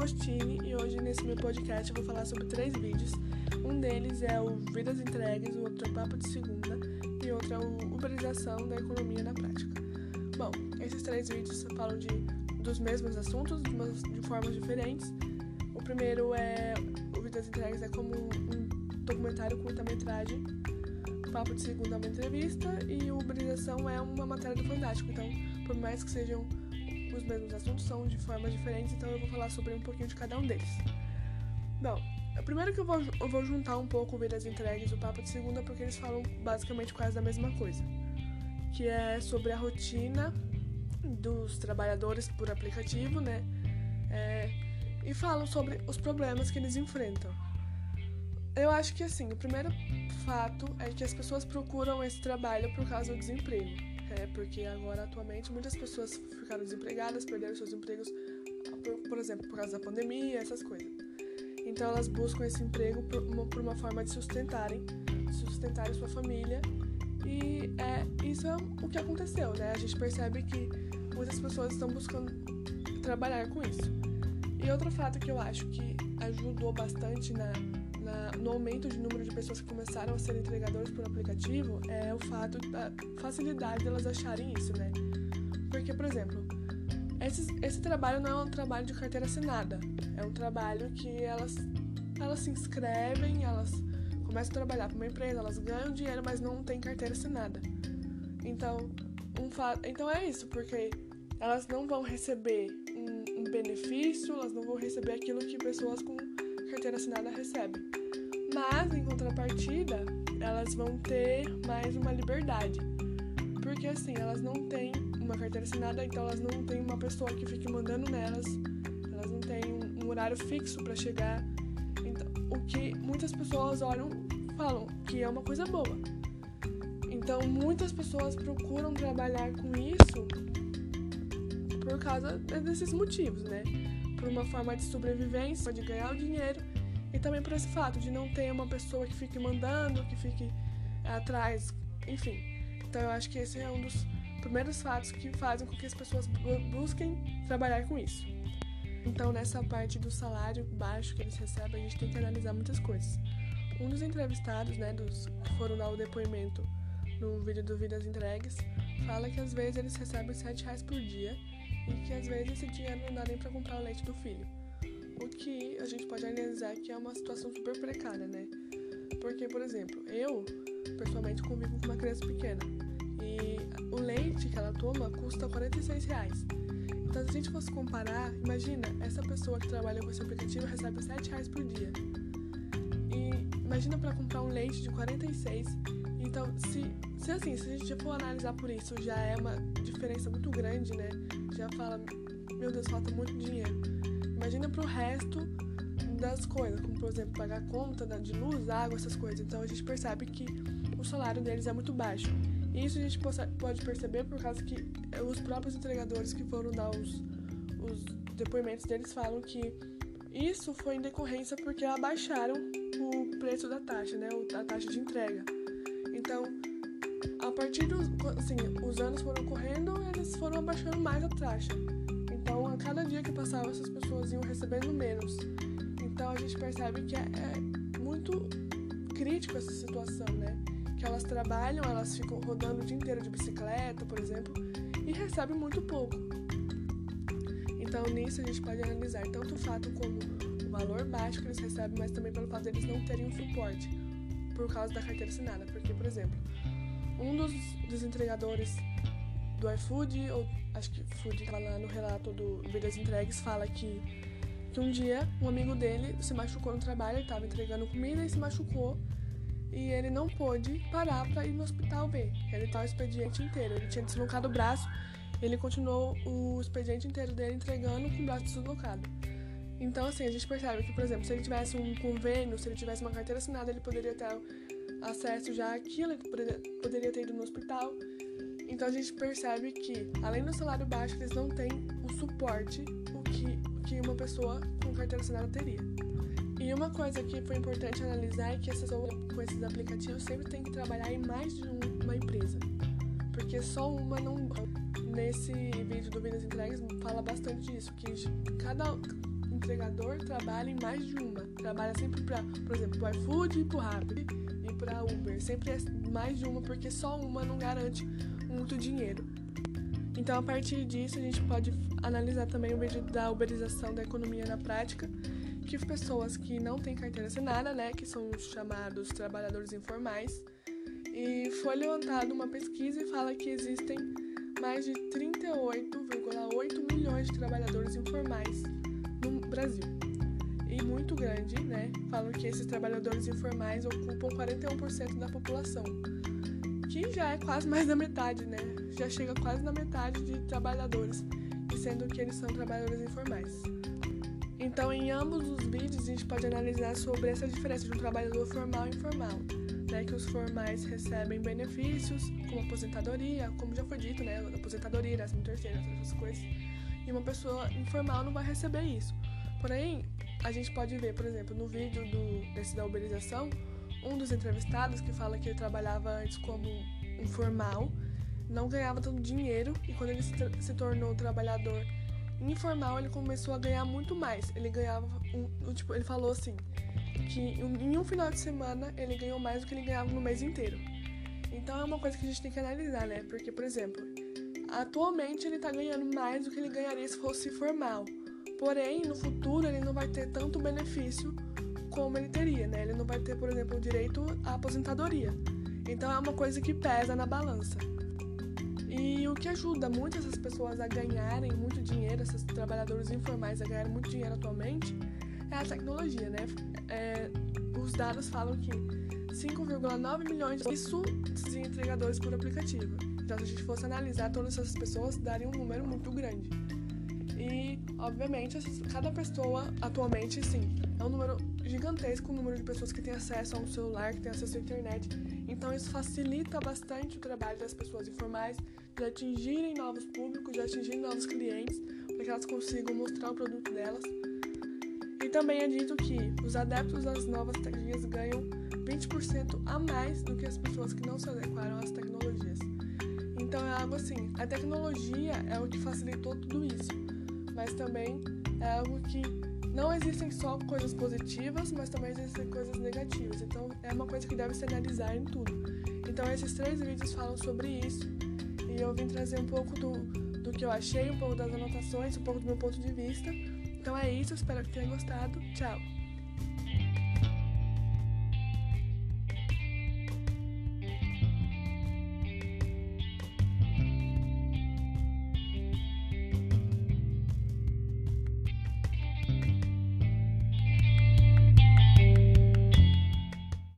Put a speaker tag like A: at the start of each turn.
A: Agostini e hoje nesse meu podcast eu vou falar sobre três vídeos. Um deles é o Vidas Entregues, o outro é Papo de Segunda e outro é o Uberização da Economia na Prática. Bom, esses três vídeos falam de, dos mesmos assuntos, de, de formas diferentes. O primeiro é o Vidas Entregues é como um documentário curta-metragem. O Papo de Segunda é uma entrevista e o Uberização é uma matéria do Fantástico. Então, por mais que sejam os mesmos assuntos são de formas diferentes, então eu vou falar sobre um pouquinho de cada um deles. Bom, primeiro que eu vou, eu vou juntar um pouco o Vidas Entregues e o Papo de Segunda, porque eles falam basicamente quase da mesma coisa, que é sobre a rotina dos trabalhadores por aplicativo, né? É, e falam sobre os problemas que eles enfrentam. Eu acho que assim, o primeiro fato é que as pessoas procuram esse trabalho por causa do desemprego. É, porque agora, atualmente, muitas pessoas ficaram desempregadas, perderam seus empregos, por, por exemplo, por causa da pandemia, essas coisas. Então, elas buscam esse emprego por uma, por uma forma de sustentarem, sustentarem sua família. E é, isso é o que aconteceu, né? A gente percebe que muitas pessoas estão buscando trabalhar com isso. E outro fato que eu acho que ajudou bastante na na, no aumento de número de pessoas que começaram a ser entregadores por aplicativo é o fato da facilidade delas acharem isso, né? Porque, por exemplo, esse, esse trabalho não é um trabalho de carteira assinada, é um trabalho que elas, elas se inscrevem, elas começam a trabalhar para uma empresa, elas ganham dinheiro, mas não têm carteira assinada. Então, um fato, então é isso, porque elas não vão receber um, um benefício, elas não vão receber aquilo que pessoas com carteira assinada recebem. Mas, em contrapartida, elas vão ter mais uma liberdade. Porque, assim, elas não têm uma carteira assinada, então elas não têm uma pessoa que fique mandando nelas, elas não têm um horário fixo para chegar. Então, o que muitas pessoas olham falam que é uma coisa boa. Então, muitas pessoas procuram trabalhar com isso por causa desses motivos, né? Por uma forma de sobrevivência, de ganhar o dinheiro e também por esse fato de não ter uma pessoa que fique mandando, que fique atrás, enfim. Então eu acho que esse é um dos primeiros fatos que fazem com que as pessoas busquem trabalhar com isso. Então nessa parte do salário baixo que eles recebem, a gente tem que analisar muitas coisas. Um dos entrevistados, né, dos que foram dar o depoimento no vídeo do Vidas Entregues, fala que às vezes eles recebem 7 reais por dia e que às vezes esse dinheiro não dá nem para comprar o leite do filho. O que a gente pode analisar que é uma situação super precária, né? Porque, por exemplo, eu pessoalmente convivo com uma criança pequena e o leite que ela toma custa 46 reais. Então, se a gente fosse comparar, imagina, essa pessoa que trabalha com esse aplicativo recebe 7 reais por dia. E imagina para comprar um leite de 46. Então, se, se assim, se a gente for analisar por isso, já é uma diferença muito grande, né? Já fala, meu Deus, falta muito dinheiro. Imagina pro resto das coisas, como por exemplo pagar conta de luz, água, essas coisas. Então a gente percebe que o salário deles é muito baixo. E isso a gente pode perceber por causa que os próprios entregadores que foram dar os, os depoimentos deles falam que isso foi em decorrência porque abaixaram o preço da taxa, né? A taxa de entrega. Então, a partir dos assim, os anos foram correndo, eles foram abaixando mais a taxa. Então, a cada dia que passava, essas pessoas iam recebendo menos. Então, a gente percebe que é, é muito crítico essa situação, né? Que elas trabalham, elas ficam rodando o dia inteiro de bicicleta, por exemplo, e recebem muito pouco. Então, nisso a gente pode analisar tanto o fato como o valor baixo que eles recebem, mas também pelo fato deles não terem um suporte por causa da carteira assinada. Porque, por exemplo, um dos, dos entregadores do iFood, ou acho que Food estava lá no relato do Vidas Entregues, fala que, que um dia um amigo dele se machucou no trabalho, ele estava entregando comida e se machucou. E ele não pôde parar para ir no hospital ver. Ele tá o expediente inteiro. Ele tinha deslocado o braço, ele continuou o expediente inteiro dele entregando com o braço deslocado. Então, assim, a gente percebe que, por exemplo, se ele tivesse um convênio, se ele tivesse uma carteira assinada, ele poderia ter acesso já àquilo, ele poderia ter ido no hospital. Então a gente percebe que, além do salário baixo, eles não têm o suporte o que, que uma pessoa com carteira assinada teria. E uma coisa que foi importante analisar é que essas com esses aplicativos sempre tem que trabalhar em mais de uma empresa. Porque só uma não. Nesse vídeo do Vidas Entregues fala bastante disso, que cada entregador trabalha em mais de uma. Trabalha sempre para, por exemplo, para iFood e o Rappi e para Uber. Sempre é mais de uma porque só uma não garante muito dinheiro. Então, a partir disso, a gente pode analisar também o vídeo da uberização da economia na prática, que pessoas que não têm carteira assinada, né, que são os chamados trabalhadores informais, e foi levantada uma pesquisa e fala que existem mais de 38,8 milhões de trabalhadores informais Brasil. E muito grande, né? Falam que esses trabalhadores informais ocupam 41% da população, que já é quase mais da metade, né? Já chega quase na metade de trabalhadores, sendo que eles são trabalhadores informais. Então, em ambos os vídeos, a gente pode analisar sobre essa diferença de um trabalhador formal e informal né, que os formais recebem benefícios, como aposentadoria, como já foi dito, né, aposentadoria, décimo terceiro, essas coisas, e uma pessoa informal não vai receber isso. Porém, a gente pode ver, por exemplo, no vídeo do, desse da uberização, um dos entrevistados que fala que ele trabalhava antes como informal, não ganhava tanto dinheiro e quando ele se, se tornou trabalhador informal, ele começou a ganhar muito mais. Ele ganhava, um, tipo, ele falou assim, que em um final de semana ele ganhou mais do que ele ganhava no mês inteiro. Então é uma coisa que a gente tem que analisar, né? Porque, por exemplo, atualmente ele tá ganhando mais do que ele ganharia se fosse formal. Porém, no futuro ele não vai ter tanto benefício como ele teria, né? Ele não vai ter, por exemplo, o direito à aposentadoria. Então é uma coisa que pesa na balança. E o que ajuda muito essas pessoas a ganharem muito dinheiro, esses trabalhadores informais a ganharem muito dinheiro atualmente, é a tecnologia, né? É, os dados falam que 5,9 milhões isso de entregadores por aplicativo. Então, se a gente fosse analisar todas essas pessoas, daria um número muito grande. E, obviamente, cada pessoa atualmente, sim, é um número gigantesco o número de pessoas que têm acesso a um celular, que têm acesso à internet. Então, isso facilita bastante o trabalho das pessoas informais de atingirem novos públicos, de atingirem novos clientes, para que elas consigam mostrar o produto delas também é dito que os adeptos das novas tecnologias ganham 20% a mais do que as pessoas que não se adequaram às tecnologias. Então é algo assim, a tecnologia é o que facilitou tudo isso, mas também é algo que não existem só coisas positivas, mas também existem coisas negativas. Então é uma coisa que deve se analisar em tudo. Então esses três vídeos falam sobre isso e eu vim trazer um pouco do, do que eu achei, um pouco das anotações, um pouco do meu ponto de vista então é isso, espero que tenha gostado. Tchau!